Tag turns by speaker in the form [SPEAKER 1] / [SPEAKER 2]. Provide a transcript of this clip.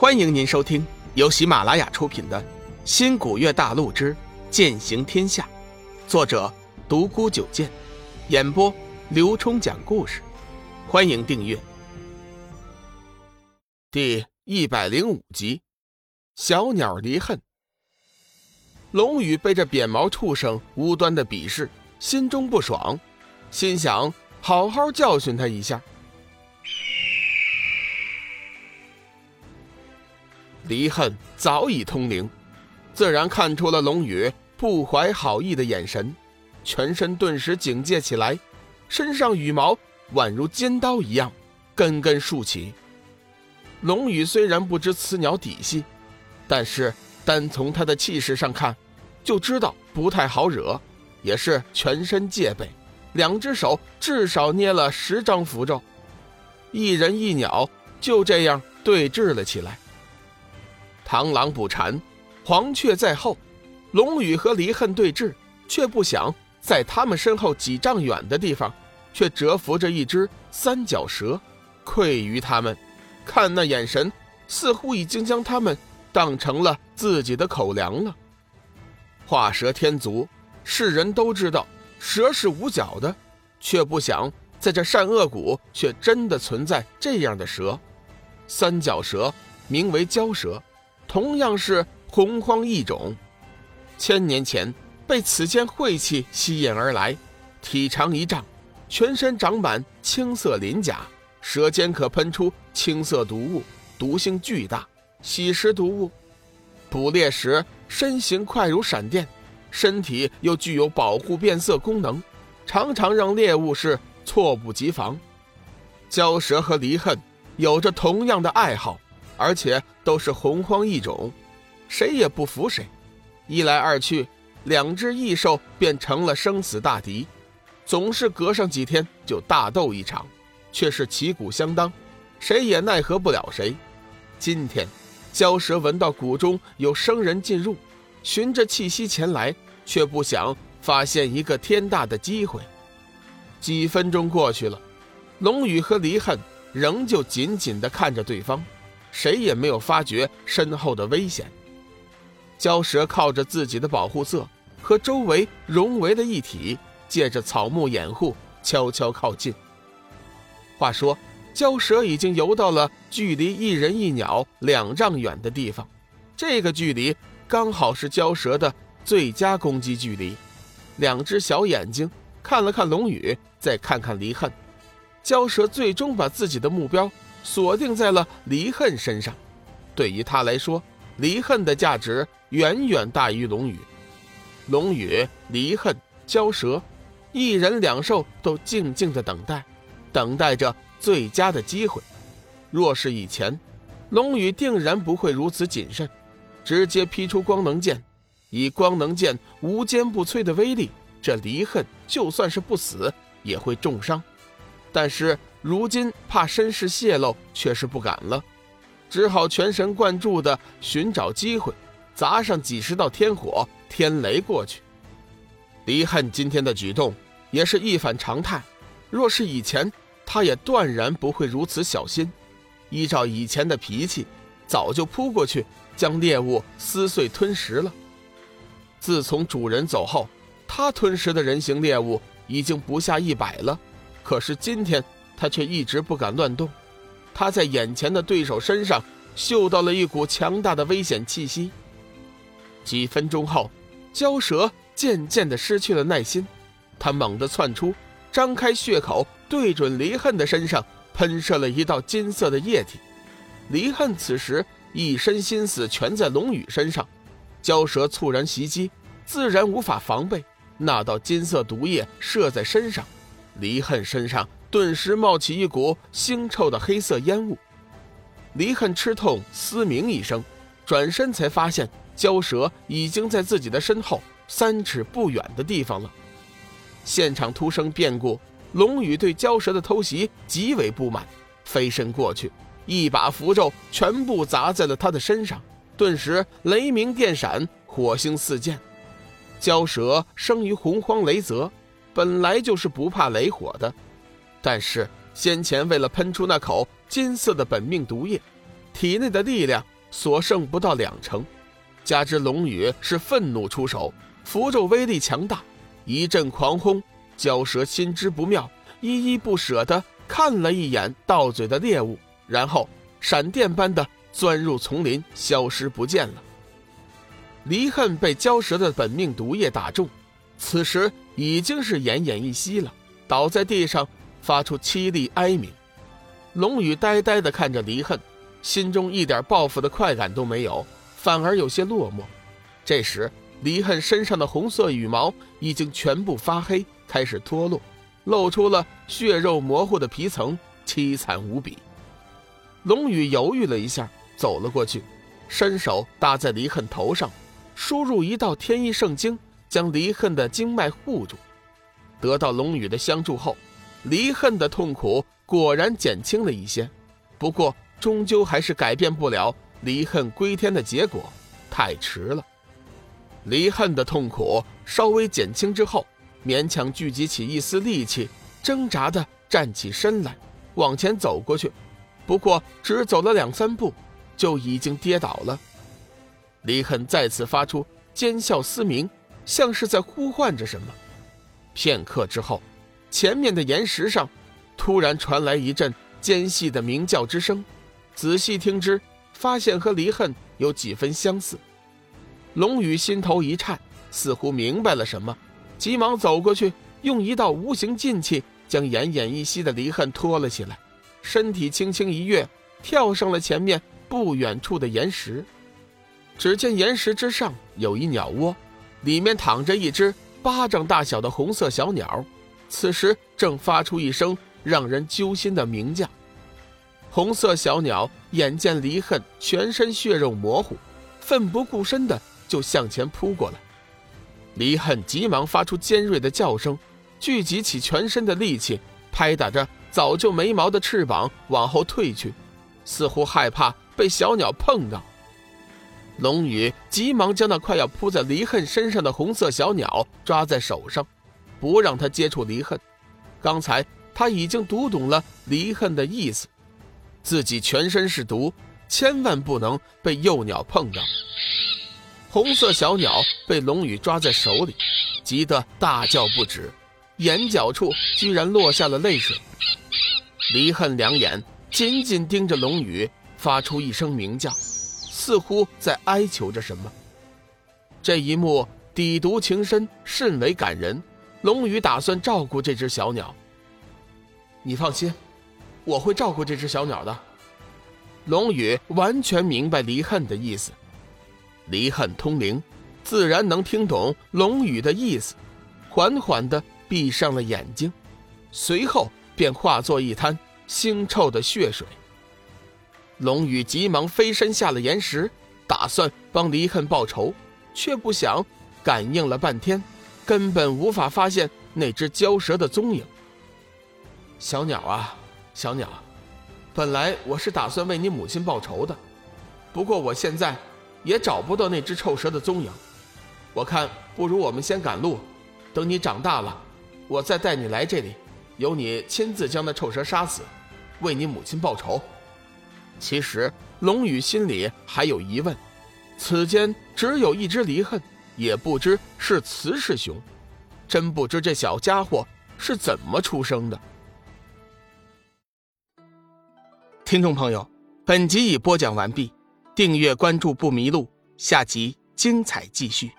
[SPEAKER 1] 欢迎您收听由喜马拉雅出品的《新古月大陆之剑行天下》，作者独孤九剑，演播刘冲讲故事。欢迎订阅。第一百零五集，小鸟离恨。龙宇被这扁毛畜生无端的鄙视，心中不爽，心想好好教训他一下。离恨早已通灵，自然看出了龙宇不怀好意的眼神，全身顿时警戒起来，身上羽毛宛如尖刀一样，根根竖起。龙宇虽然不知此鸟底细，但是单从他的气势上看，就知道不太好惹，也是全身戒备，两只手至少捏了十张符咒，一人一鸟就这样对峙了起来。螳螂捕蝉，黄雀在后。龙宇和离恨对峙，却不想在他们身后几丈远的地方，却蛰伏着一只三角蛇，愧于他们。看那眼神，似乎已经将他们当成了自己的口粮了。画蛇添足，世人都知道蛇是无脚的，却不想在这善恶谷却真的存在这样的蛇。三角蛇名为蛟蛇。同样是洪荒异种，千年前被此间晦气吸引而来，体长一丈，全身长满青色鳞甲，舌尖可喷出青色毒物，毒性巨大，吸食毒物。捕猎时身形快如闪电，身体又具有保护变色功能，常常让猎物是措不及防。蛟蛇和离恨有着同样的爱好。而且都是洪荒异种，谁也不服谁。一来二去，两只异兽便成了生死大敌，总是隔上几天就大斗一场，却是旗鼓相当，谁也奈何不了谁。今天，蛟蛇闻到谷中有生人进入，循着气息前来，却不想发现一个天大的机会。几分钟过去了，龙宇和离恨仍旧紧紧地看着对方。谁也没有发觉身后的危险。蛟蛇靠着自己的保护色和周围融为了一体，借着草木掩护，悄悄靠近。话说，蛟蛇已经游到了距离一人一鸟两丈远的地方，这个距离刚好是蛟蛇的最佳攻击距离。两只小眼睛看了看龙宇，再看看离恨，蛟蛇最终把自己的目标。锁定在了离恨身上，对于他来说，离恨的价值远远大于龙宇。龙宇、离恨、蛟蛇，一人两兽都静静的等待，等待着最佳的机会。若是以前，龙宇定然不会如此谨慎，直接劈出光能剑。以光能剑无坚不摧的威力，这离恨就算是不死，也会重伤。但是。如今怕身世泄露，却是不敢了，只好全神贯注地寻找机会，砸上几十道天火、天雷过去。离恨今天的举动也是一反常态，若是以前，他也断然不会如此小心。依照以前的脾气，早就扑过去将猎物撕碎吞食了。自从主人走后，他吞食的人形猎物已经不下一百了，可是今天。他却一直不敢乱动，他在眼前的对手身上嗅到了一股强大的危险气息。几分钟后，蛟蛇渐渐地失去了耐心，他猛地窜出，张开血口，对准离恨的身上喷射了一道金色的液体。离恨此时一身心思全在龙宇身上，蛟蛇猝然袭击，自然无法防备，那道金色毒液射在身上，离恨身上。顿时冒起一股腥臭的黑色烟雾，离恨吃痛嘶鸣一声，转身才发现蛟蛇已经在自己的身后三尺不远的地方了。现场突生变故，龙宇对蛟蛇的偷袭极为不满，飞身过去，一把符咒全部砸在了他的身上，顿时雷鸣电闪，火星四溅。蛟蛇生于洪荒雷泽，本来就是不怕雷火的。但是先前为了喷出那口金色的本命毒液，体内的力量所剩不到两成，加之龙宇是愤怒出手，符咒威力强大，一阵狂轰，蛟蛇心知不妙，依依不舍地看了一眼到嘴的猎物，然后闪电般的钻入丛林，消失不见了。离恨被蛟蛇的本命毒液打中，此时已经是奄奄一息了，倒在地上，发出凄厉哀鸣。龙宇呆呆地看着离恨，心中一点报复的快感都没有，反而有些落寞。这时，离恨身上的红色羽毛已经全部发黑，开始脱落，露出了血肉模糊的皮层，凄惨无比。龙宇犹豫了一下，走了过去，伸手搭在离恨头上。输入一道天意圣经，将离恨的经脉护住。得到龙宇的相助后，离恨的痛苦果然减轻了一些。不过，终究还是改变不了离恨归天的结果，太迟了。离恨的痛苦稍微减轻之后，勉强聚集起一丝力气，挣扎的站起身来，往前走过去。不过，只走了两三步，就已经跌倒了。离恨再次发出尖啸嘶鸣，像是在呼唤着什么。片刻之后，前面的岩石上突然传来一阵尖细的鸣叫之声。仔细听之，发现和离恨有几分相似。龙宇心头一颤，似乎明白了什么，急忙走过去，用一道无形劲气将奄奄一息的离恨拖了起来，身体轻轻一跃，跳上了前面不远处的岩石。只见岩石之上有一鸟窝，里面躺着一只巴掌大小的红色小鸟，此时正发出一声让人揪心的鸣叫。红色小鸟眼见离恨全身血肉模糊，奋不顾身的就向前扑过来。离恨急忙发出尖锐的叫声，聚集起全身的力气，拍打着早就没毛的翅膀往后退去，似乎害怕被小鸟碰到。龙宇急忙将那快要扑在离恨身上的红色小鸟抓在手上，不让他接触离恨。刚才他已经读懂了离恨的意思，自己全身是毒，千万不能被幼鸟碰到。红色小鸟被龙宇抓在手里，急得大叫不止，眼角处居然落下了泪水。离恨两眼紧紧盯着龙宇，发出一声鸣叫。似乎在哀求着什么。这一幕底毒情深，甚为感人。龙宇打算照顾这只小鸟。你放心，我会照顾这只小鸟的。龙宇完全明白离恨的意思，离恨通灵，自然能听懂龙宇的意思。缓缓地闭上了眼睛，随后便化作一滩腥臭的血水。龙宇急忙飞身下了岩石，打算帮离恨报仇，却不想感应了半天，根本无法发现那只蛟蛇的踪影。小鸟啊，小鸟，本来我是打算为你母亲报仇的，不过我现在也找不到那只臭蛇的踪影。我看不如我们先赶路，等你长大了，我再带你来这里，由你亲自将那臭蛇杀死，为你母亲报仇。其实龙宇心里还有疑问，此间只有一只离恨，也不知是雌是雄，真不知这小家伙是怎么出生的。听众朋友，本集已播讲完毕，订阅关注不迷路，下集精彩继续。